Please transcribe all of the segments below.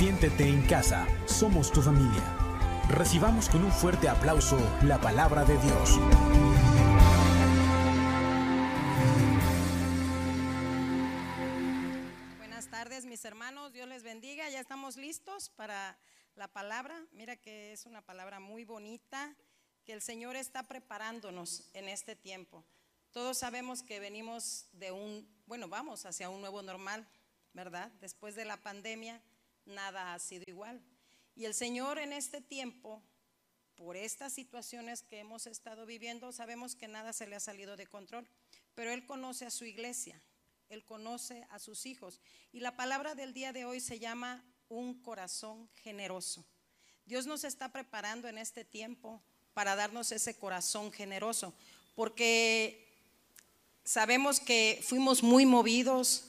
Siéntete en casa, somos tu familia. Recibamos con un fuerte aplauso la palabra de Dios. Buenas tardes mis hermanos, Dios les bendiga. Ya estamos listos para la palabra. Mira que es una palabra muy bonita que el Señor está preparándonos en este tiempo. Todos sabemos que venimos de un, bueno, vamos hacia un nuevo normal, ¿verdad? Después de la pandemia, nada ha sido igual. Y el Señor en este tiempo, por estas situaciones que hemos estado viviendo, sabemos que nada se le ha salido de control, pero Él conoce a su iglesia, Él conoce a sus hijos. Y la palabra del día de hoy se llama un corazón generoso. Dios nos está preparando en este tiempo para darnos ese corazón generoso, porque sabemos que fuimos muy movidos,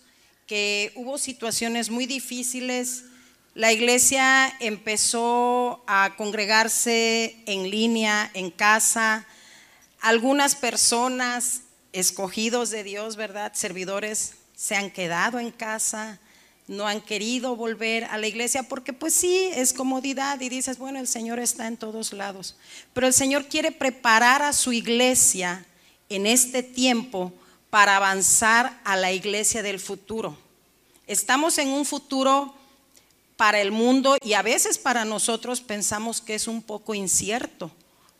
que hubo situaciones muy difíciles. La iglesia empezó a congregarse en línea, en casa. Algunas personas escogidos de Dios, ¿verdad? Servidores se han quedado en casa, no han querido volver a la iglesia porque pues sí, es comodidad y dices, bueno, el Señor está en todos lados. Pero el Señor quiere preparar a su iglesia en este tiempo para avanzar a la iglesia del futuro. Estamos en un futuro para el mundo y a veces para nosotros pensamos que es un poco incierto,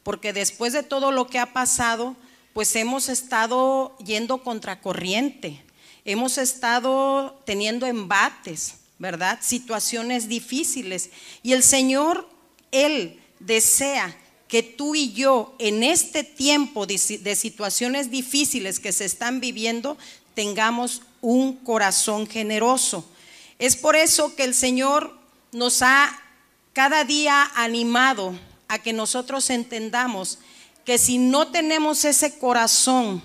porque después de todo lo que ha pasado, pues hemos estado yendo contracorriente, hemos estado teniendo embates, ¿verdad? Situaciones difíciles. Y el Señor, Él desea que tú y yo en este tiempo de, situaciones difíciles que se están viviendo tengamos un corazón generoso. Es por eso que el Señor nos ha cada día animado a que nosotros entendamos que si no tenemos ese corazón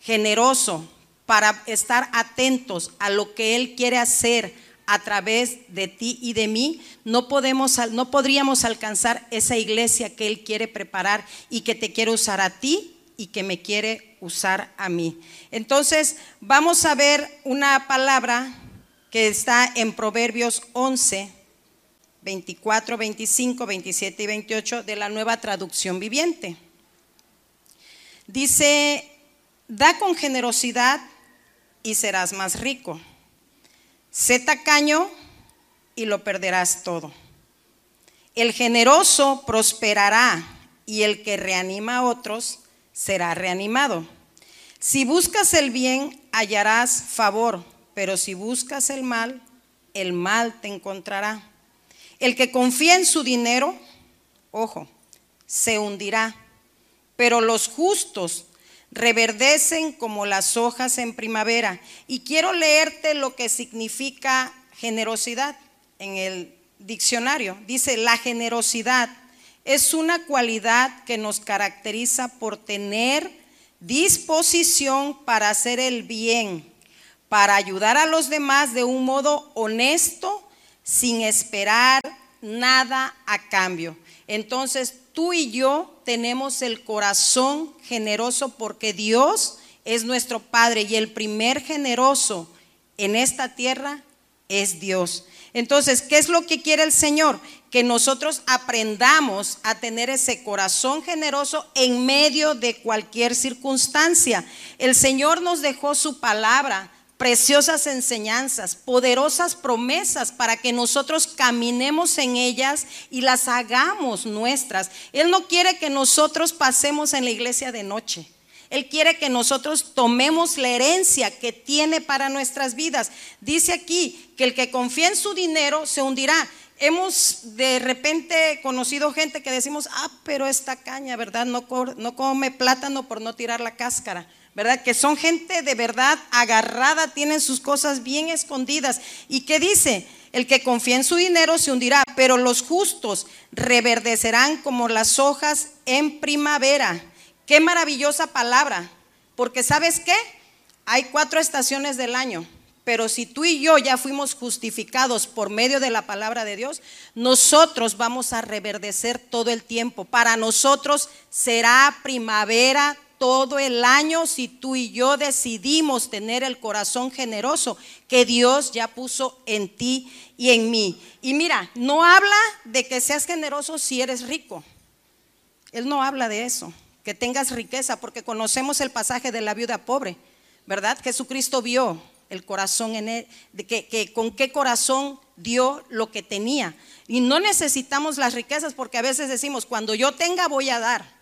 generoso para estar atentos a lo que Él quiere hacer, a través de ti y de mí, no, podemos, no podríamos alcanzar esa iglesia que Él quiere preparar y que te quiere usar a ti y que me quiere usar a mí. Entonces, vamos a ver una palabra que está en Proverbios 11, 24, 25, 27 y 28 de la nueva traducción viviente. Dice, da con generosidad y serás más rico Sé tacaño y lo perderás todo. El generoso prosperará y el que reanima a otros será reanimado. Si buscas el bien, hallarás favor, pero si buscas el mal, el mal te encontrará. El que confía en su dinero, ojo, se hundirá, pero los justos reverdecen como las hojas en primavera. Y quiero leerte lo que significa generosidad en el diccionario. Dice, la generosidad es una cualidad que nos caracteriza por tener disposición para hacer el bien, para ayudar a los demás de un modo honesto, sin esperar nada a cambio. Entonces, tú y yo tenemos el corazón generoso porque Dios es nuestro Padre y el primer generoso en esta tierra es Dios. Entonces, ¿qué es lo que quiere el Señor? Que nosotros aprendamos a tener ese corazón generoso en medio de cualquier circunstancia. El Señor nos dejó su palabra preciosas enseñanzas, poderosas promesas para que nosotros caminemos en ellas y las hagamos nuestras. Él no quiere que nosotros pasemos en la iglesia de noche. Él quiere que nosotros tomemos la herencia que tiene para nuestras vidas. Dice aquí que el que confía en su dinero se hundirá. Hemos de repente conocido gente que decimos, ah, pero esta caña, ¿verdad? No, no come plátano por no tirar la cáscara. ¿Verdad? Que son gente de verdad agarrada, tienen sus cosas bien escondidas. ¿Y qué dice? El que confía en su dinero se hundirá, pero los justos reverdecerán como las hojas en primavera. Qué maravillosa palabra, porque sabes qué? Hay cuatro estaciones del año. Pero si tú y yo ya fuimos justificados por medio de la palabra de Dios, nosotros vamos a reverdecer todo el tiempo. Para nosotros será primavera todo el año si tú y yo decidimos tener el corazón generoso que Dios ya puso en ti y en mí. Y mira, no habla de que seas generoso si eres rico. Él no habla de eso, que tengas riqueza, porque conocemos el pasaje de la viuda pobre, ¿verdad? Jesucristo vio el corazón en él, que, con qué corazón dio lo que tenía. Y no necesitamos las riquezas porque a veces decimos, cuando yo tenga voy a dar,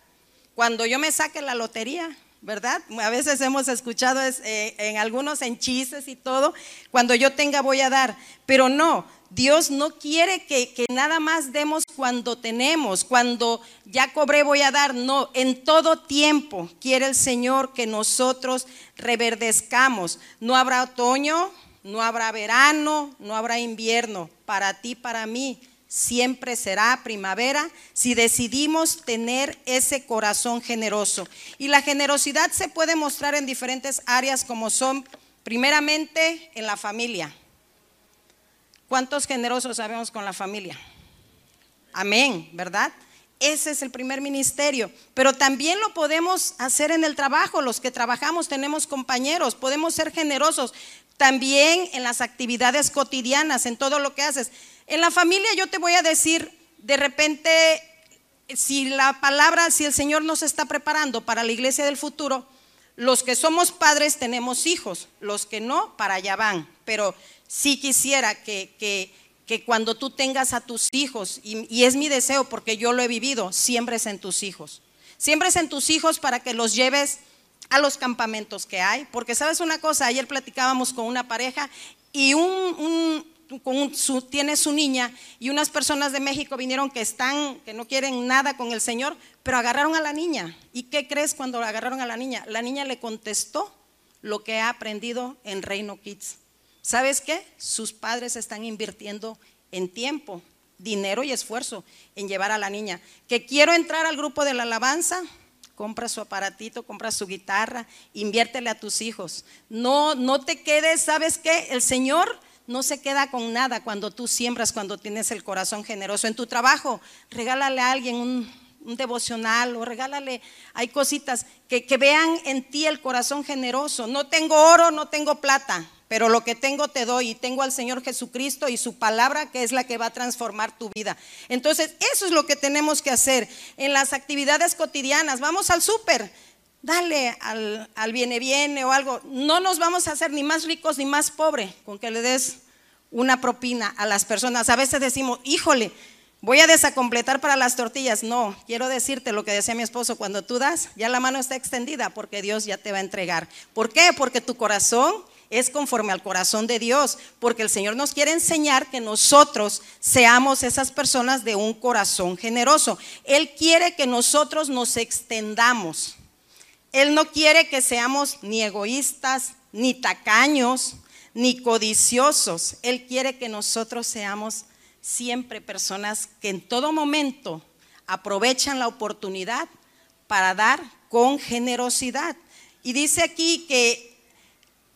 cuando yo me saque la lotería, ¿verdad? A veces hemos escuchado eh, en algunos en chistes y todo, cuando yo tenga voy a dar, pero no, Dios no quiere que, que, nada más demos cuando tenemos, cuando ya cobré voy a dar, no, en todo tiempo quiere el Señor que nosotros reverdezcamos. No habrá otoño, no habrá verano, no habrá invierno, para ti, para mí. Siempre será primavera si decidimos tener ese corazón generoso. Y la generosidad se puede mostrar en diferentes áreas como son, primeramente, en la familia. ¿Cuántos generosos sabemos con la familia? Amén, ¿verdad? Ese es el primer ministerio. Pero también lo podemos hacer en el trabajo. Los que trabajamos tenemos compañeros. Podemos ser generosos también en las actividades cotidianas, en todo lo que haces. En la familia yo te voy a decir, de repente, si la palabra, si el Señor nos está preparando para la iglesia del futuro, los que somos padres tenemos hijos, los que no, para allá van. Pero sí quisiera que, que, que cuando tú tengas a tus hijos, y, es mi deseo porque yo lo he vivido, siembres en tus hijos. Siembres en tus hijos para que los lleves a los campamentos que hay. Porque sabes una cosa, ayer platicábamos con una pareja y un, un, con su, tiene su niña y unas personas de México vinieron que están, que no quieren nada con el Señor, pero agarraron a la niña. ¿Y qué crees cuando agarraron a la niña? La niña le contestó lo que ha aprendido en Reino Kids. ¿Sabes qué? Sus padres están invirtiendo en tiempo, dinero y esfuerzo en llevar a la niña. Que quiero entrar al grupo de la alabanza, compra su aparatito, compra su guitarra, inviértele a tus hijos. No, no te quedes, ¿sabes qué? El Señor no se queda con nada cuando tú siembras, cuando tienes el corazón generoso. En tu trabajo, regálale a alguien un, devocional o regálale, hay cositas que, que vean en ti el corazón generoso. No tengo oro, no tengo plata, pero lo que tengo te doy y tengo al Señor Jesucristo y su palabra que es la que va a transformar tu vida. Entonces, eso es lo que tenemos que hacer en las actividades cotidianas. Vamos al súper, dale al, al viene viene o algo. No nos vamos a hacer ni más ricos ni más pobres con que le des una propina a las personas. A veces decimos, híjole, voy a desacompletar para las tortillas. No, quiero decirte lo que decía mi esposo, cuando tú das, ya la mano está extendida porque Dios ya te va a entregar. ¿Por qué? Porque tu corazón es conforme al corazón de Dios, porque el Señor nos quiere enseñar que nosotros seamos esas personas de un corazón generoso. Él quiere que nosotros nos extendamos. Él no quiere que seamos ni egoístas, ni tacaños, ni codiciosos. Él quiere que nosotros seamos siempre personas que en todo momento aprovechan la oportunidad para dar con generosidad. Y dice aquí que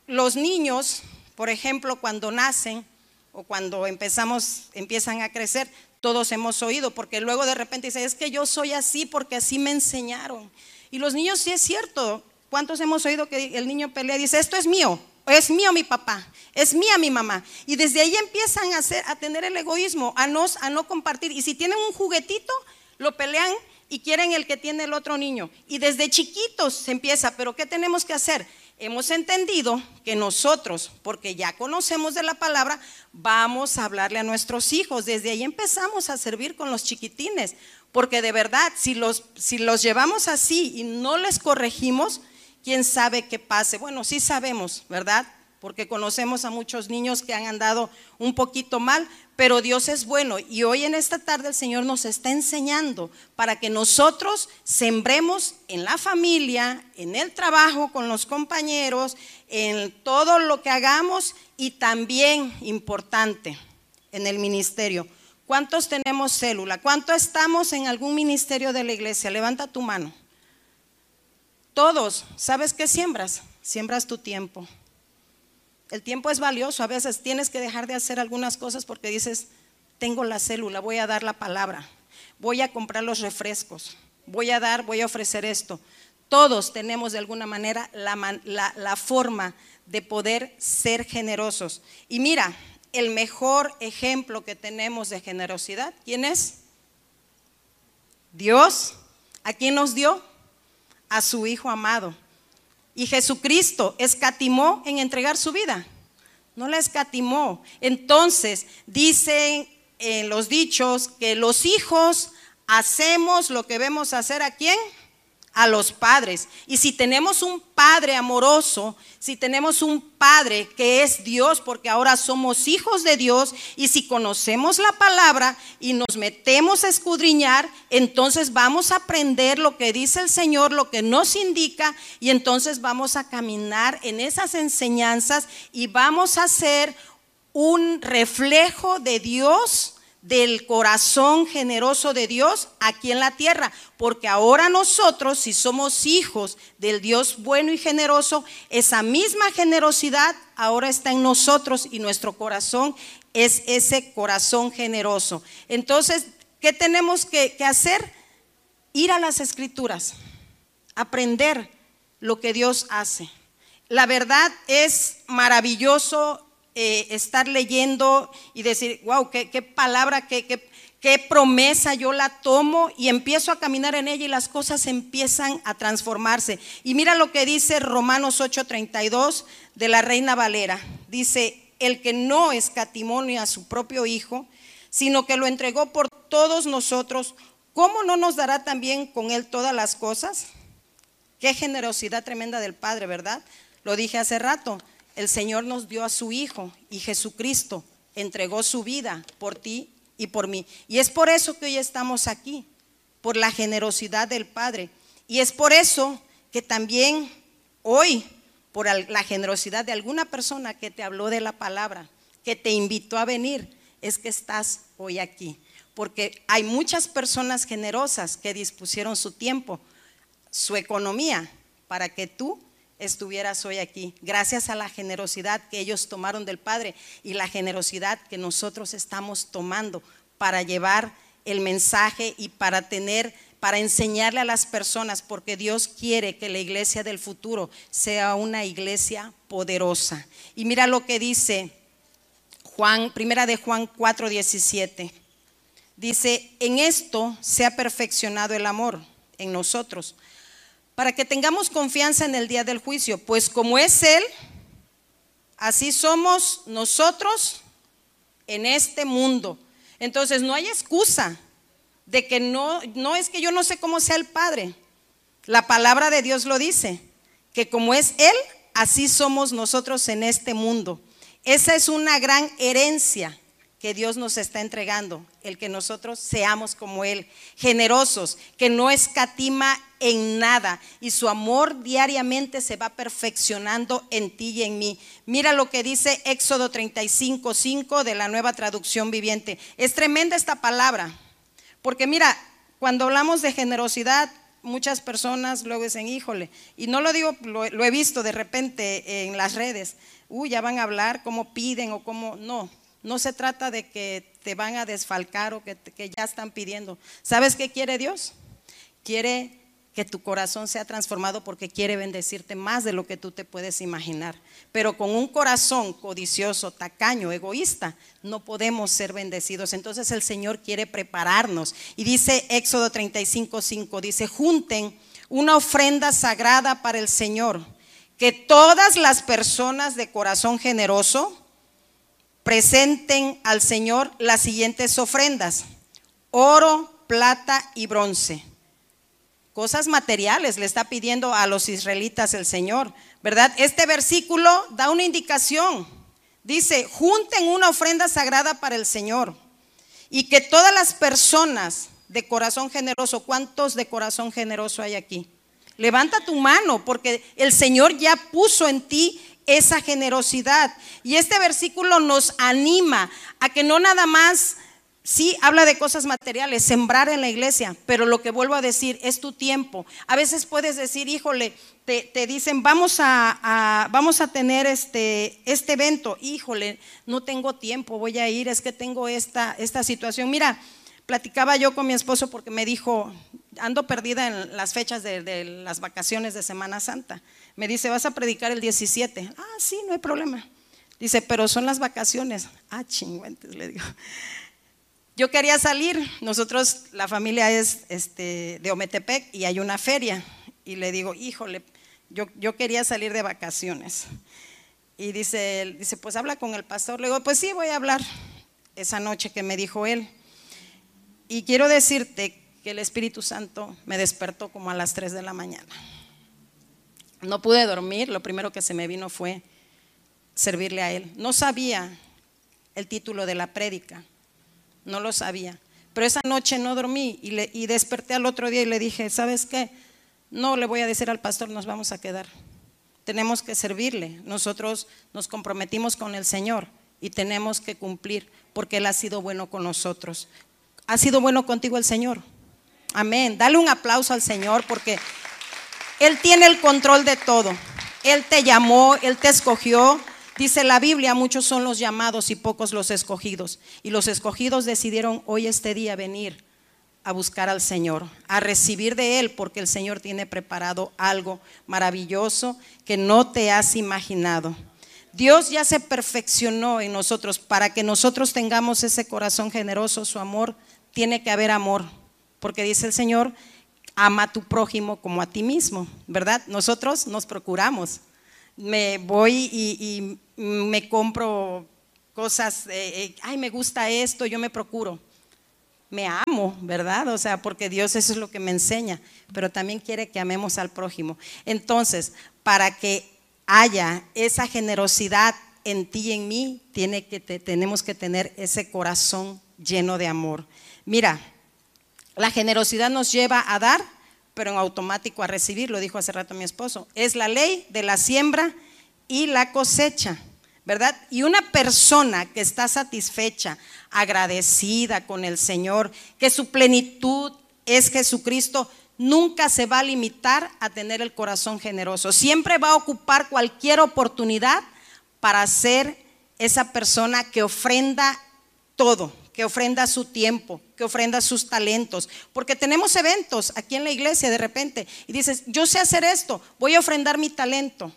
los niños, por ejemplo, cuando nacen o cuando empezamos, empiezan a crecer, todos hemos oído, porque luego de repente dice, es que yo soy así porque así me enseñaron. Y los niños sí es cierto. ¿Cuántos hemos oído que el niño pelea y dice, esto es mío, es mío mi papá, es mía mi mamá? Y desde ahí empiezan a, hacer, a tener el egoísmo, a no, a no compartir. Y si tienen un juguetito, lo pelean y quieren el que tiene el otro niño. Y desde chiquitos se empieza, pero ¿qué tenemos que hacer? hemos entendido que nosotros, porque ya conocemos de la palabra, vamos a hablarle a nuestros hijos. Desde ahí empezamos a servir con los chiquitines, porque de verdad, si los, si los llevamos así y no les corregimos, quién sabe qué pase. Bueno, sí sabemos, ¿verdad? Porque conocemos a muchos niños que han andado un poquito mal, pero Dios es bueno y hoy en esta tarde el Señor nos está enseñando para que nosotros sembremos en la familia, en el trabajo con los compañeros, en todo lo que hagamos y también importante en el ministerio. ¿Cuántos tenemos célula? ¿Cuántos estamos en algún ministerio de la iglesia? Levanta tu mano. Todos, ¿sabes qué siembras? Siembras tu tiempo el tiempo es valioso, a veces tienes que dejar de hacer algunas cosas porque dices, tengo la célula, voy a dar la palabra, voy a comprar los refrescos, voy a dar, voy a ofrecer esto. Todos tenemos de alguna manera la, la forma de poder ser generosos. Y mira, el mejor ejemplo que tenemos de generosidad, ¿quién es? Dios. ¿A quién nos dio? A su Hijo amado. Y Jesucristo escatimó en entregar su vida. No la escatimó. Entonces, dicen en los dichos que los hijos hacemos lo que vemos hacer a quién? A los padres. Y si tenemos un padre amoroso, si tenemos un padre que es Dios, porque ahora somos hijos de Dios, y si conocemos la palabra y nos metemos a escudriñar, entonces vamos a aprender lo que dice el Señor, lo que nos indica, y entonces vamos a caminar en esas enseñanzas y vamos a ser un reflejo de Dios del corazón generoso de Dios aquí en la tierra, porque ahora nosotros, si somos hijos del Dios bueno y generoso, esa misma generosidad ahora está en nosotros y nuestro corazón es ese corazón generoso. Entonces, ¿qué tenemos que, hacer? Ir a las escrituras, aprender lo que Dios hace. La verdad es maravilloso eh, estar leyendo y decir, wow, qué, palabra, qué, qué, promesa yo la tomo y empiezo a caminar en ella y las cosas empiezan a transformarse. Y mira lo que dice Romanos 8:32 de la Reina Valera. Dice, el que no escatimó a su propio Hijo, sino que lo entregó por todos nosotros, ¿cómo no nos dará también con él todas las cosas? Qué generosidad tremenda del Padre, ¿verdad? Lo dije hace rato el Señor nos dio a su Hijo y Jesucristo entregó su vida por ti y por mí. Y es por eso que hoy estamos aquí, por la generosidad del Padre. Y es por eso que también hoy, por la generosidad de alguna persona que te habló de la palabra, que te invitó a venir, es que estás hoy aquí. Porque hay muchas personas generosas que dispusieron su tiempo, su economía, para que tú estuvieras hoy aquí, gracias a la generosidad que ellos tomaron del Padre y la generosidad que nosotros estamos tomando para llevar el mensaje y para tener, para enseñarle a las personas, porque Dios quiere que la iglesia del futuro sea una iglesia poderosa. Y mira lo que dice Juan, primera de Juan 4:17. Dice, en esto se ha perfeccionado el amor en nosotros para que tengamos confianza en el día del juicio, pues como es Él, así somos nosotros en este mundo. Entonces no hay excusa de que no, no es que yo no sé cómo sea el Padre. La palabra de Dios lo dice, que como es Él, así somos nosotros en este mundo. Esa es una gran herencia que Dios nos está entregando, el que nosotros seamos como Él, generosos, que no escatima en nada y su amor diariamente se va perfeccionando en ti y en mí. Mira lo que dice Éxodo 35, 5 de la nueva traducción viviente. Es tremenda esta palabra, porque mira, cuando hablamos de generosidad, muchas personas luego dicen, híjole, y no lo digo, lo, lo he visto de repente en las redes, uy, ya van a hablar cómo piden o cómo, no no se trata de que te van a desfalcar o que, ya están pidiendo. ¿Sabes qué quiere Dios? Quiere que tu corazón sea transformado porque quiere bendecirte más de lo que tú te puedes imaginar. Pero con un corazón codicioso, tacaño, egoísta, no podemos ser bendecidos. Entonces el Señor quiere prepararnos. Y dice Éxodo 35:5, dice, junten una ofrenda sagrada para el Señor, que todas las personas de corazón generoso, presenten al Señor las siguientes ofrendas, oro, plata y bronce. Cosas materiales le está pidiendo a los israelitas el Señor, ¿verdad? Este versículo da una indicación. Dice, junten una ofrenda sagrada para el Señor y que todas las personas de corazón generoso, ¿cuántos de corazón generoso hay aquí? Levanta tu mano porque el Señor ya puso en ti esa generosidad. Y este versículo nos anima a que no nada más, sí, habla de cosas materiales, sembrar en la iglesia, pero lo que vuelvo a decir es tu tiempo. A veces puedes decir, híjole, te, dicen, vamos a, vamos a tener este, este evento, híjole, no tengo tiempo, voy a ir, es que tengo esta, esta situación. Mira, platicaba yo con mi esposo porque me dijo, ando perdida en las fechas de, las vacaciones de Semana Santa. Me dice, vas a predicar el 17. Ah, sí, no hay problema. Dice, pero son las vacaciones. Ah, chingüentes, le digo. Yo quería salir, nosotros, la familia es este, de Ometepec y hay una feria. Y le digo, híjole, yo, yo quería salir de vacaciones. Y dice, dice, pues habla con el pastor. Le digo, pues sí, voy a hablar esa noche que me dijo él. Y quiero decirte que el Espíritu Santo me despertó como a las 3 de la mañana. No pude dormir, lo primero que se me vino fue servirle a Él. No sabía el título de la prédica, no lo sabía. Pero esa noche no dormí y, le, y desperté al otro día y le dije, ¿sabes qué? No le voy a decir al pastor, nos vamos a quedar. Tenemos que servirle. Nosotros nos comprometimos con el Señor y tenemos que cumplir porque Él ha sido bueno con nosotros. ¿Ha sido bueno contigo el Señor? Amén. Dale un aplauso al Señor porque Él tiene el control de todo. Él te llamó, Él te escogió. Dice la Biblia, muchos son los llamados y pocos los escogidos. Y los escogidos decidieron hoy este día venir a buscar al Señor, a recibir de Él, porque el Señor tiene preparado algo maravilloso que no te has imaginado. Dios ya se perfeccionó en nosotros para que nosotros tengamos ese corazón generoso, su amor, tiene que haber amor porque dice el Señor, ama a tu prójimo como a ti mismo, ¿verdad? Nosotros nos procuramos. Me voy y, me compro cosas, eh, eh, ay, me gusta esto, yo me procuro. Me amo, ¿verdad? O sea, porque Dios eso es lo que me enseña, pero también quiere que amemos al prójimo. Entonces, para que haya esa generosidad en ti y en mí, tiene que, tenemos que tener ese corazón lleno de amor. Mira, la generosidad nos lleva a dar, pero en automático a recibir, lo dijo hace rato mi esposo. Es la ley de la siembra y la cosecha, ¿verdad? Y una persona que está satisfecha, agradecida con el Señor, que su plenitud es Jesucristo, nunca se va a limitar a tener el corazón generoso. Siempre va a ocupar cualquier oportunidad para ser esa persona que ofrenda todo que ofrenda su tiempo, que ofrenda sus talentos. Porque tenemos eventos aquí en la iglesia de repente y dices, yo sé hacer esto, voy a ofrendar mi talento.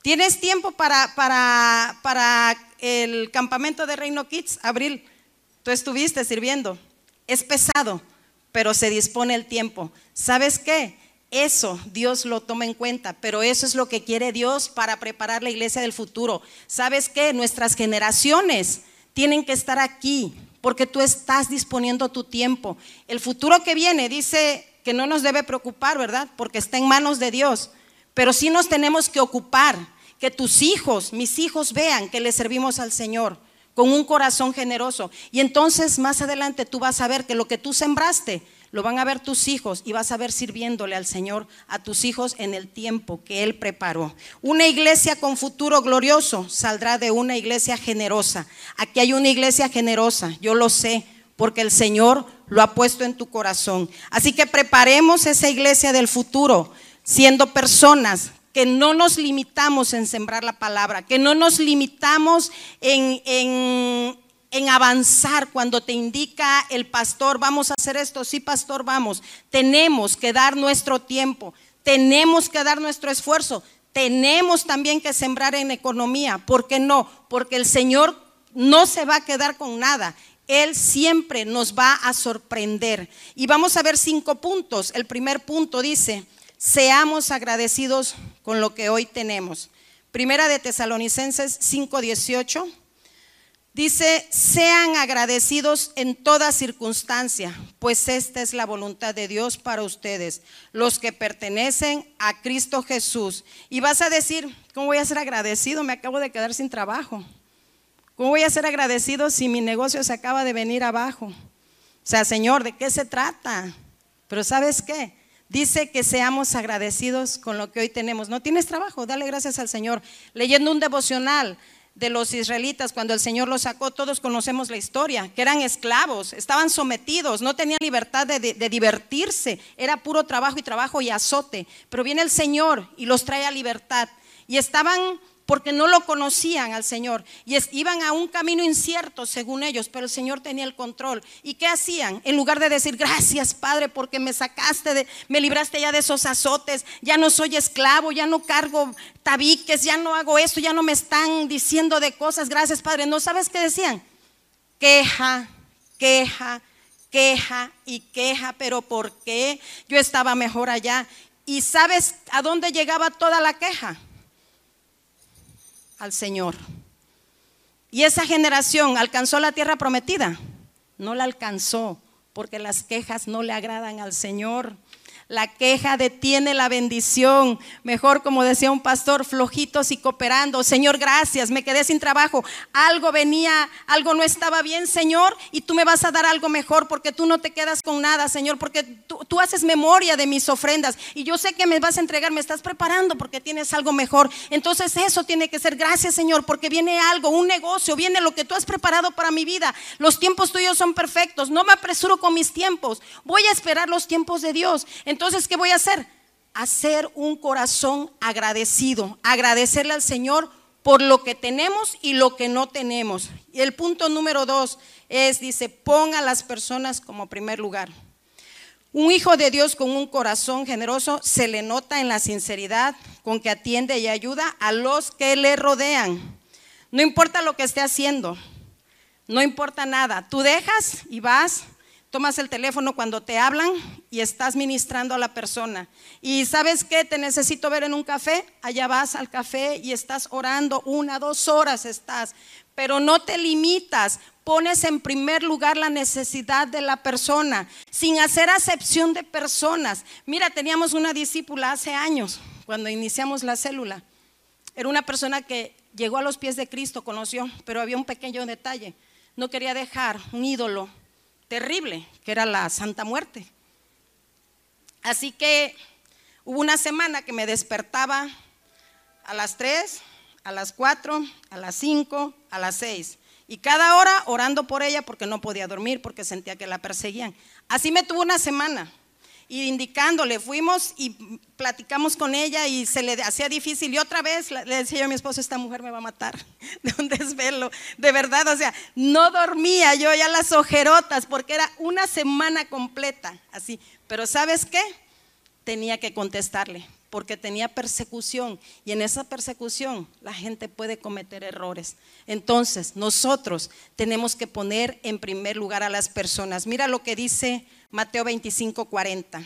¿Tienes tiempo para, para, para el campamento de Reino Kids? Abril, tú estuviste sirviendo. Es pesado, pero se dispone el tiempo. ¿Sabes qué? Eso Dios lo toma en cuenta, pero eso es lo que quiere Dios para preparar la iglesia del futuro. ¿Sabes qué? Nuestras generaciones tienen que estar aquí porque tú estás disponiendo tu tiempo. El futuro que viene dice que no nos debe preocupar, ¿verdad? Porque está en manos de Dios. Pero sí nos tenemos que ocupar, que tus hijos, mis hijos vean que le servimos al Señor con un corazón generoso. Y entonces más adelante tú vas a ver que lo que tú sembraste, lo van a ver tus hijos y vas a ver sirviéndole al Señor a tus hijos en el tiempo que Él preparó. Una iglesia con futuro glorioso saldrá de una iglesia generosa. Aquí hay una iglesia generosa, yo lo sé, porque el Señor lo ha puesto en tu corazón. Así que preparemos esa iglesia del futuro, siendo personas que no nos limitamos en sembrar la palabra, que no nos limitamos en, en en avanzar cuando te indica el pastor, vamos a hacer esto, sí pastor, vamos. Tenemos que dar nuestro tiempo, tenemos que dar nuestro esfuerzo, tenemos también que sembrar en economía. ¿Por qué no? Porque el Señor no se va a quedar con nada. Él siempre nos va a sorprender. Y vamos a ver cinco puntos. El primer punto dice, seamos agradecidos con lo que hoy tenemos. Primera de Tesalonicenses 5:18. Dice, sean agradecidos en toda circunstancia, pues esta es la voluntad de Dios para ustedes, los que pertenecen a Cristo Jesús. Y vas a decir, ¿cómo voy a ser agradecido? Me acabo de quedar sin trabajo. ¿Cómo voy a ser agradecido si mi negocio se acaba de venir abajo? O sea, Señor, ¿de qué se trata? Pero ¿sabes qué? Dice que seamos agradecidos con lo que hoy tenemos. ¿No tienes trabajo? Dale gracias al Señor. Leyendo un devocional de los israelitas cuando el Señor los sacó, todos conocemos la historia, que eran esclavos, estaban sometidos, no tenían libertad de, divertirse, era puro trabajo y trabajo y azote, pero viene el Señor y los trae a libertad. Y estaban porque no lo conocían al Señor y iban a un camino incierto según ellos, pero el Señor tenía el control. ¿Y qué hacían? En lugar de decir, gracias Padre, porque me sacaste, de, me libraste ya de esos azotes, ya no soy esclavo, ya no cargo tabiques, ya no hago esto, ya no me están diciendo de cosas, gracias Padre. ¿No sabes qué decían? Queja, queja, queja y queja, pero ¿por qué? Yo estaba mejor allá. ¿Y sabes a dónde llegaba toda la queja? Al Señor. ¿Y esa generación alcanzó la tierra prometida? No la alcanzó porque las quejas no le agradan al Señor. La queja detiene la bendición. Mejor, como decía un pastor, flojitos y cooperando. Señor, gracias, me quedé sin trabajo. Algo venía, algo no estaba bien, Señor, y tú me vas a dar algo mejor porque tú no te quedas con nada, Señor, porque tú, tú haces memoria de mis ofrendas y yo sé que me vas a entregar, me estás preparando porque tienes algo mejor. Entonces eso tiene que ser gracias, Señor, porque viene algo, un negocio, viene lo que tú has preparado para mi vida. Los tiempos tuyos son perfectos. No me apresuro con mis tiempos. Voy a esperar los tiempos de Dios. Entonces, ¿qué voy a hacer? Hacer un corazón agradecido, agradecerle al Señor por lo que tenemos y lo que no tenemos. Y el punto número dos es, dice, ponga a las personas como primer lugar. Un hijo de Dios con un corazón generoso se le nota en la sinceridad con que atiende y ayuda a los que le rodean. No importa lo que esté haciendo, no importa nada. Tú dejas y vas tomas el teléfono cuando te hablan y estás ministrando a la persona. Y sabes qué, te necesito ver en un café, allá vas al café y estás orando, una, dos horas estás, pero no te limitas, pones en primer lugar la necesidad de la persona, sin hacer acepción de personas. Mira, teníamos una discípula hace años, cuando iniciamos la célula. Era una persona que llegó a los pies de Cristo, conoció, pero había un pequeño detalle. No quería dejar un ídolo terrible, que era la Santa Muerte. Así que hubo una semana que me despertaba a las 3, a las 4, a las 5, a las 6. Y cada hora orando por ella porque no podía dormir, porque sentía que la perseguían. Así me tuvo una semana y indicándole, fuimos y platicamos con ella y se le hacía difícil. Y otra vez le decía yo a mi esposo, esta mujer me va a matar de un desvelo. De verdad, o sea, no dormía yo ya las ojerotas porque era una semana completa así. Pero ¿sabes qué? Tenía que contestarle porque tenía persecución y en esa persecución la gente puede cometer errores. Entonces, nosotros tenemos que poner en primer lugar a las personas. Mira lo que dice Mateo 25, 40.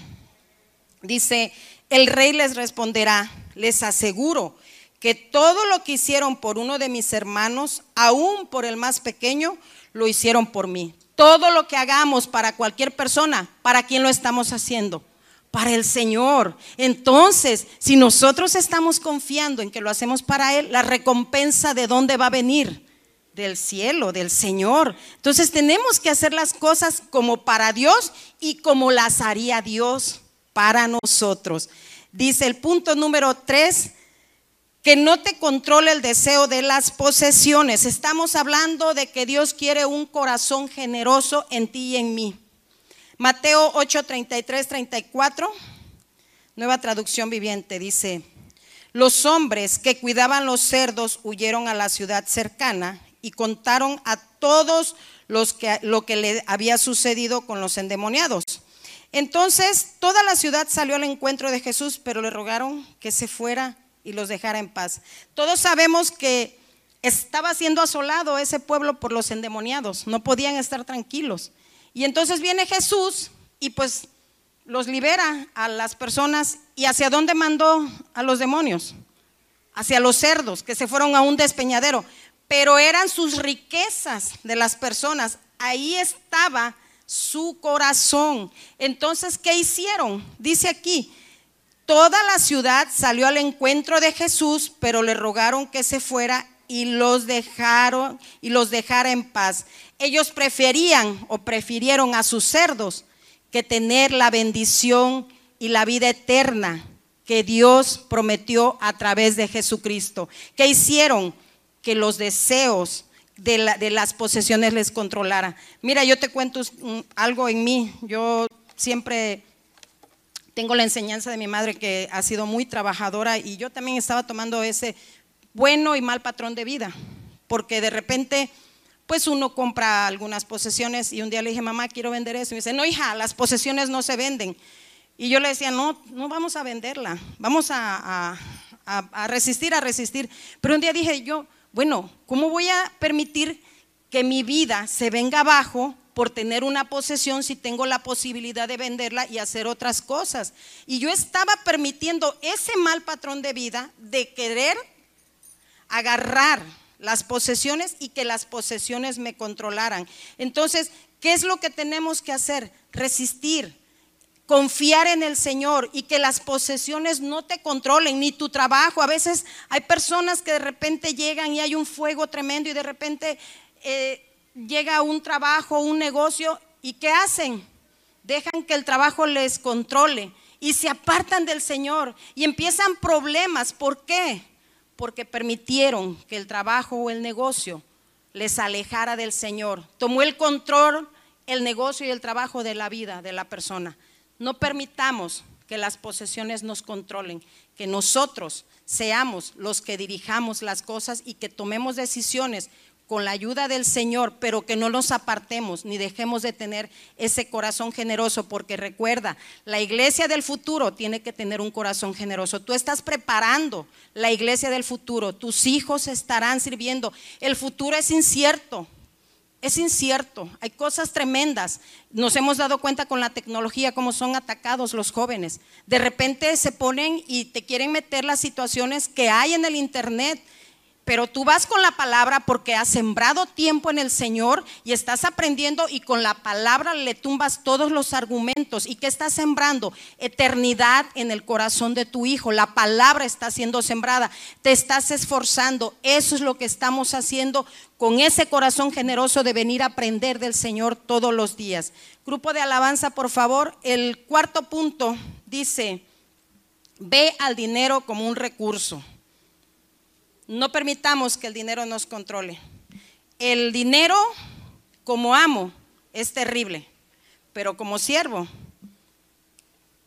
Dice, el rey les responderá, les aseguro que todo lo que hicieron por uno de mis hermanos, aún por el más pequeño, lo hicieron por mí. Todo lo que hagamos para cualquier persona, ¿para quién lo estamos haciendo? Para el Señor. Entonces, si nosotros estamos confiando en que lo hacemos para Él, la recompensa de dónde va a venir? del cielo, del Señor. Entonces tenemos que hacer las cosas como para Dios y como las haría Dios para nosotros. Dice el punto número tres, que no te controle el deseo de las posesiones. Estamos hablando de que Dios quiere un corazón generoso en ti y en mí. Mateo 8, 33, 34, nueva traducción viviente, dice, los hombres que cuidaban los cerdos huyeron a la ciudad cercana y contaron a todos los que, lo que le había sucedido con los endemoniados. Entonces toda la ciudad salió al encuentro de Jesús, pero le rogaron que se fuera y los dejara en paz. Todos sabemos que estaba siendo asolado ese pueblo por los endemoniados, no podían estar tranquilos. Y entonces viene Jesús y pues los libera a las personas y hacia dónde mandó a los demonios? Hacia los cerdos que se fueron a un despeñadero pero eran sus riquezas de las personas. Ahí estaba su corazón. Entonces, ¿qué hicieron? Dice aquí, toda la ciudad salió al encuentro de Jesús, pero le rogaron que se fuera y los dejaron y los dejara en paz. Ellos preferían o prefirieron a sus cerdos que tener la bendición y la vida eterna que Dios prometió a través de Jesucristo. ¿Qué hicieron? que los deseos de, las posesiones les controlara. Mira, yo te cuento algo en mí. Yo siempre tengo la enseñanza de mi madre que ha sido muy trabajadora y yo también estaba tomando ese bueno y mal patrón de vida, porque de repente pues uno compra algunas posesiones y un día le dije, mamá, quiero vender eso. Y me dice, no, hija, las posesiones no se venden. Y yo le decía, no, no vamos a venderla, vamos a, a, resistir, a resistir. Pero un día dije yo, bueno, ¿cómo voy a permitir que mi vida se venga abajo por tener una posesión si tengo la posibilidad de venderla y hacer otras cosas? Y yo estaba permitiendo ese mal patrón de vida de querer agarrar las posesiones y que las posesiones me controlaran. Entonces, ¿qué es lo que tenemos que hacer? Resistir, confiar en el Señor y que las posesiones no te controlen, ni tu trabajo. A veces hay personas que de repente llegan y hay un fuego tremendo y de repente eh, llega un trabajo, un negocio y ¿qué hacen? Dejan que el trabajo les controle y se apartan del Señor y empiezan problemas. ¿Por qué? Porque permitieron que el trabajo o el negocio les alejara del Señor. Tomó el control el negocio y el trabajo de la vida de la persona. No permitamos que las posesiones nos controlen, que nosotros seamos los que dirijamos las cosas y que tomemos decisiones con la ayuda del Señor, pero que no nos apartemos ni dejemos de tener ese corazón generoso, porque recuerda, la iglesia del futuro tiene que tener un corazón generoso. Tú estás preparando la iglesia del futuro, tus hijos estarán sirviendo. El futuro es incierto, es incierto, hay cosas tremendas. Nos hemos dado cuenta con la tecnología cómo son atacados los jóvenes. De repente se ponen y te quieren meter las situaciones que hay en el Internet pero tú vas con la palabra porque has sembrado tiempo en el Señor y estás aprendiendo y con la palabra le tumbas todos los argumentos. ¿Y qué estás sembrando? Eternidad en el corazón de tu hijo. La palabra está siendo sembrada. Te estás esforzando. Eso es lo que estamos haciendo con ese corazón generoso de venir a aprender del Señor todos los días. Grupo de alabanza, por favor. El cuarto punto dice, ve al dinero como un recurso. No permitamos que el dinero nos controle. El dinero como amo es terrible, pero como siervo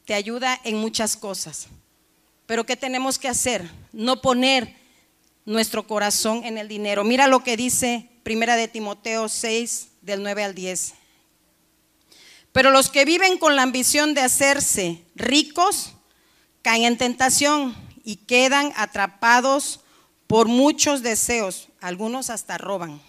te ayuda en muchas cosas. Pero ¿qué tenemos que hacer? No poner nuestro corazón en el dinero. Mira lo que dice Primera de Timoteo 6 del 9 al 10. Pero los que viven con la ambición de hacerse ricos caen en tentación y quedan atrapados por muchos deseos, algunos hasta roban,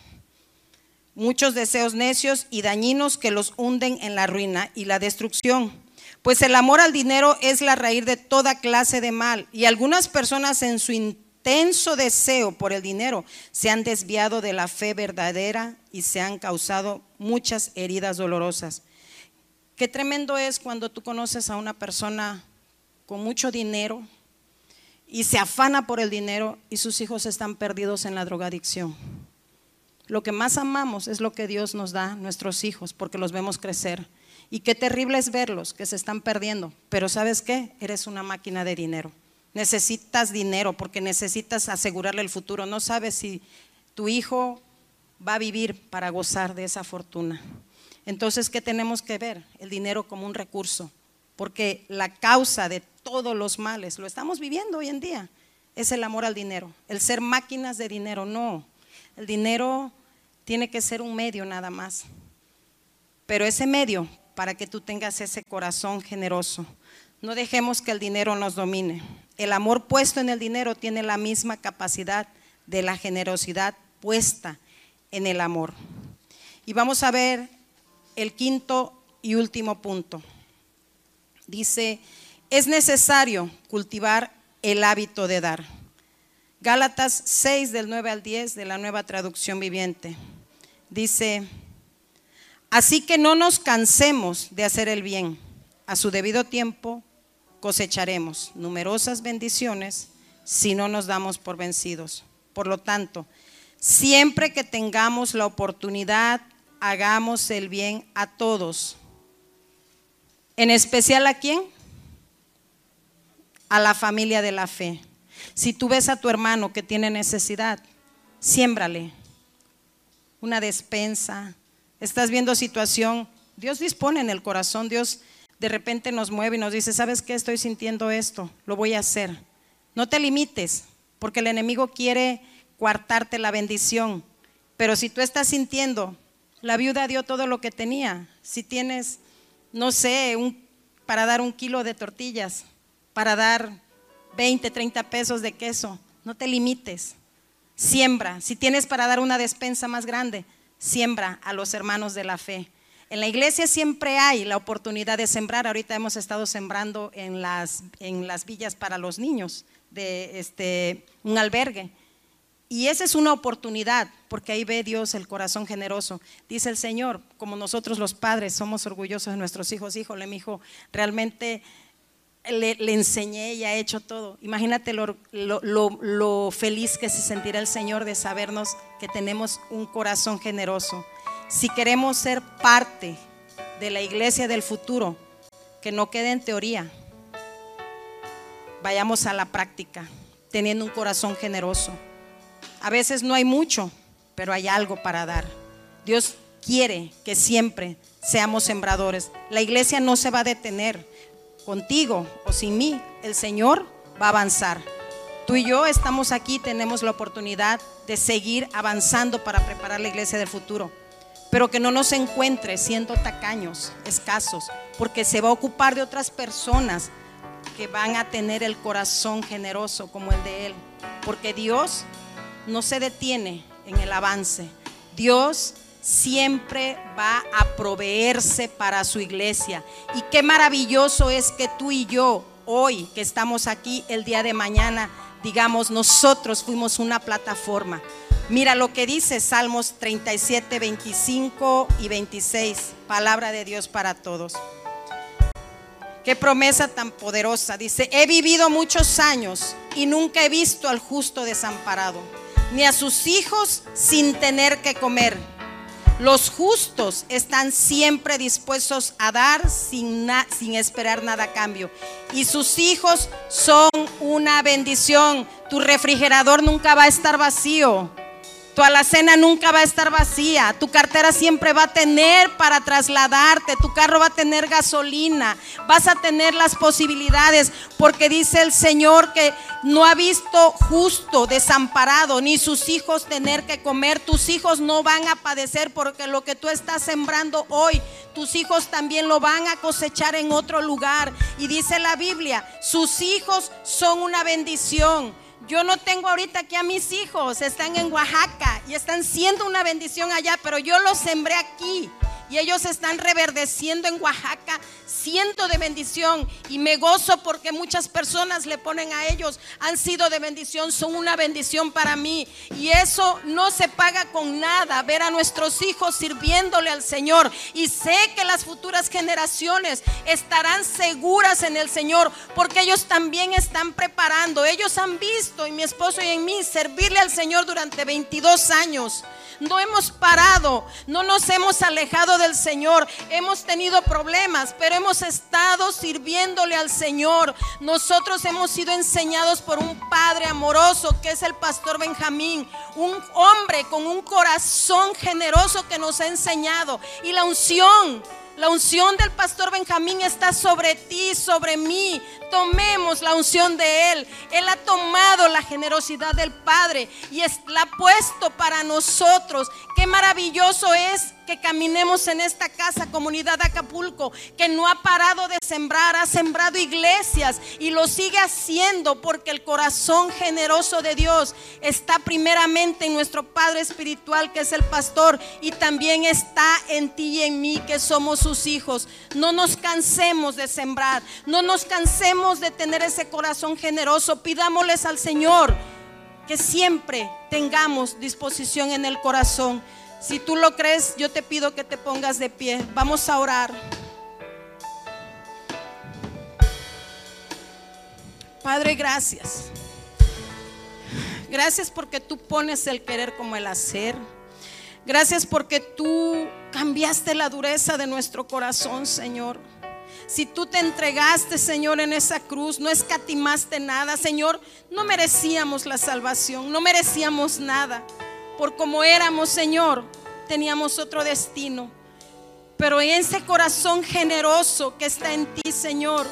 muchos deseos necios y dañinos que los hunden en la ruina y la destrucción. Pues el amor al dinero es la raíz de toda clase de mal y algunas personas en su intenso deseo por el dinero se han desviado de la fe verdadera y se han causado muchas heridas dolorosas. Qué tremendo es cuando tú conoces a una persona con mucho dinero, y se afana por el dinero y sus hijos están perdidos en la drogadicción. Lo que más amamos es lo que Dios nos da, nuestros hijos, porque los vemos crecer. Y qué terrible es verlos que se están perdiendo. Pero sabes qué? Eres una máquina de dinero. Necesitas dinero porque necesitas asegurarle el futuro. No sabes si tu hijo va a vivir para gozar de esa fortuna. Entonces, ¿qué tenemos que ver? El dinero como un recurso. Porque la causa de todos los males, lo estamos viviendo hoy en día, es el amor al dinero, el ser máquinas de dinero, no. El dinero tiene que ser un medio nada más, pero ese medio para que tú tengas ese corazón generoso. No dejemos que el dinero nos domine. El amor puesto en el dinero tiene la misma capacidad de la generosidad puesta en el amor. Y vamos a ver el quinto y último punto. Dice es necesario cultivar el hábito de dar. Gálatas 6 del 9 al 10 de la nueva traducción viviente. Dice, así que no nos cansemos de hacer el bien. A su debido tiempo cosecharemos numerosas bendiciones si no nos damos por vencidos. Por lo tanto, siempre que tengamos la oportunidad, hagamos el bien a todos. En especial a quién? a la familia de la fe. Si tú ves a tu hermano que tiene necesidad, siémbrale una despensa. Estás viendo situación, Dios dispone en el corazón, Dios de repente nos mueve y nos dice, ¿sabes qué? Estoy sintiendo esto, lo voy a hacer. No te limites, porque el enemigo quiere coartarte la bendición. Pero si tú estás sintiendo, la viuda dio todo lo que tenía. Si tienes, no sé, un, para dar un kilo de tortillas, para dar 20, 30 pesos de queso, no te limites. Siembra. Si tienes para dar una despensa más grande, siembra a los hermanos de la fe. En la iglesia siempre hay la oportunidad de sembrar. Ahorita hemos estado sembrando en las, en las villas para los niños de este, un albergue. Y esa es una oportunidad, porque ahí ve Dios el corazón generoso. Dice el Señor, como nosotros los padres somos orgullosos de nuestros hijos, híjole, mi hijo, realmente le, enseñé y ha hecho todo. Imagínate lo, lo, feliz que se sentirá el Señor de sabernos que tenemos un corazón generoso. Si queremos ser parte de la iglesia del futuro, que no quede en teoría, vayamos a la práctica, teniendo un corazón generoso. A veces no hay mucho, pero hay algo para dar. Dios quiere que siempre seamos sembradores. La iglesia no se va a detener contigo o sin mí. El Señor va a avanzar. Tú y yo estamos aquí, tenemos la oportunidad de seguir avanzando para preparar la iglesia del futuro. Pero que no nos encuentre siendo tacaños, escasos, porque se va a ocupar de otras personas que van a tener el corazón generoso como el de Él. Porque Dios no se detiene en el avance. Dios siempre va a proveerse para su iglesia. Y qué maravilloso es que tú y yo, hoy que estamos aquí, el día de mañana, digamos, nosotros fuimos una plataforma. Mira lo que dice Salmos 37, 25 y 26, palabra de Dios para todos. Qué promesa tan poderosa. Dice, he vivido muchos años y nunca he visto al justo desamparado, ni a sus hijos sin tener que comer. Los justos están siempre dispuestos a dar sin, esperar nada a cambio. Y sus hijos son una bendición. Tu refrigerador nunca va a estar vacío. Tu alacena nunca va a estar vacía. Tu cartera siempre va a tener para trasladarte. Tu carro va a tener gasolina. Vas a tener las posibilidades. Porque dice el Señor que no ha visto justo desamparado ni sus hijos tener que comer. Tus hijos no van a padecer porque lo que tú estás sembrando hoy, tus hijos también lo van a cosechar en otro lugar. Y dice la Biblia, sus hijos son una bendición. Yo no tengo ahorita aquí a mis hijos, están en Oaxaca y están siendo una bendición allá, pero yo los sembré aquí y ellos están reverdeciendo en Oaxaca, siendo de bendición. Y me gozo porque muchas personas le ponen a ellos, han sido de bendición, son una bendición para mí. Y eso no se paga con nada, ver a nuestros hijos sirviéndole al Señor. Y sé que las futuras generaciones estarán seguras en el Señor porque ellos también están preparando. Ellos han visto, y mi esposo y en mí, servirle al Señor durante 22 años. No hemos parado, no nos hemos alejado del Señor. Hemos tenido problemas, pero hemos estado sirviéndole al Señor. Nosotros hemos sido enseñados por un padre amoroso que es el pastor Benjamín, un hombre con un corazón generoso que nos ha enseñado. Y la unción la unción del pastor Benjamín está sobre ti, sobre mí. Tomemos la unción de Él. Él ha tomado la generosidad del Padre y la ha puesto para nosotros. Qué maravilloso es que caminemos en esta casa, comunidad de Acapulco, que no ha parado de sembrar, ha sembrado iglesias y lo sigue haciendo porque el corazón generoso de Dios está primeramente en nuestro Padre Espiritual, que es el pastor, y también está en ti y en mí, que somos sus hijos. No nos cansemos de sembrar, no nos cansemos de tener ese corazón generoso. Pidámosles al Señor que siempre tengamos disposición en el corazón si tú lo crees, yo te pido que te pongas de pie. Vamos a orar. Padre, gracias. Gracias porque tú pones el querer como el hacer. Gracias porque tú cambiaste la dureza de nuestro corazón, Señor. Si tú te entregaste, Señor, en esa cruz, no escatimaste nada, Señor, no merecíamos la salvación, no merecíamos nada por como éramos, Señor, teníamos otro destino. Pero en ese corazón generoso que está en ti, Señor,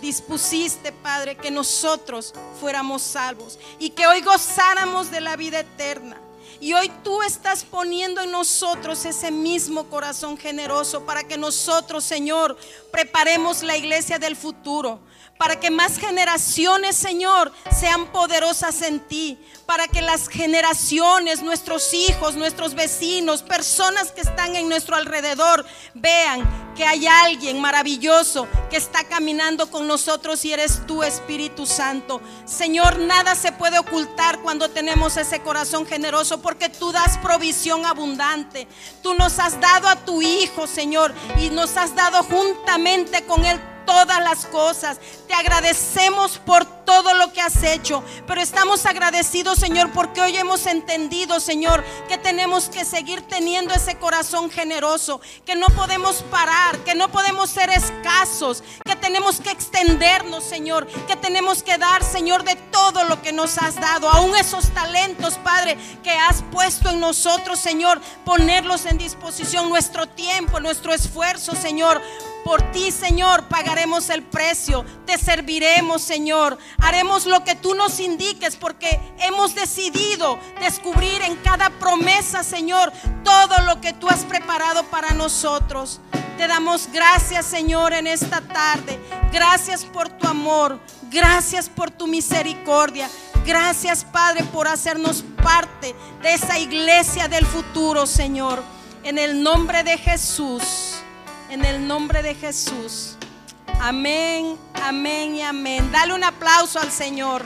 dispusiste, Padre, que nosotros fuéramos salvos y que hoy gozáramos de la vida eterna. Y hoy tú estás poniendo en nosotros ese mismo corazón generoso para que nosotros, Señor, preparemos la iglesia del futuro para que más generaciones, Señor, sean poderosas en ti, para que las generaciones, nuestros hijos, nuestros vecinos, personas que están en nuestro alrededor, vean que hay alguien maravilloso que está caminando con nosotros y eres tú, Espíritu Santo. Señor, nada se puede ocultar cuando tenemos ese corazón generoso porque tú das provisión abundante. Tú nos has dado a tu Hijo, Señor, y nos has dado con Él todas las cosas. Te agradecemos por todo lo que has hecho, pero estamos agradecidos, Señor, porque hoy hemos entendido, Señor, que tenemos que seguir teniendo ese corazón generoso, que no podemos parar, que no podemos ser escasos, que tenemos que extendernos, Señor, que tenemos que dar, Señor, de todo lo que nos has dado, aún esos talentos, Padre, que has puesto en nosotros, Señor, ponerlos en disposición, nuestro tiempo, nuestro esfuerzo, Señor por ti, Señor, pagaremos el precio. Te serviremos, Señor. Haremos lo que tú nos indiques porque hemos decidido descubrir en cada promesa, Señor, todo lo que tú has preparado para nosotros. Te damos gracias, Señor, en esta tarde. Gracias por tu amor. Gracias por tu misericordia. Gracias, Padre, por hacernos parte de esa iglesia del futuro, Señor. En el nombre de Jesús en el nombre de Jesús. Amén, amén y amén. Dale un aplauso al Señor.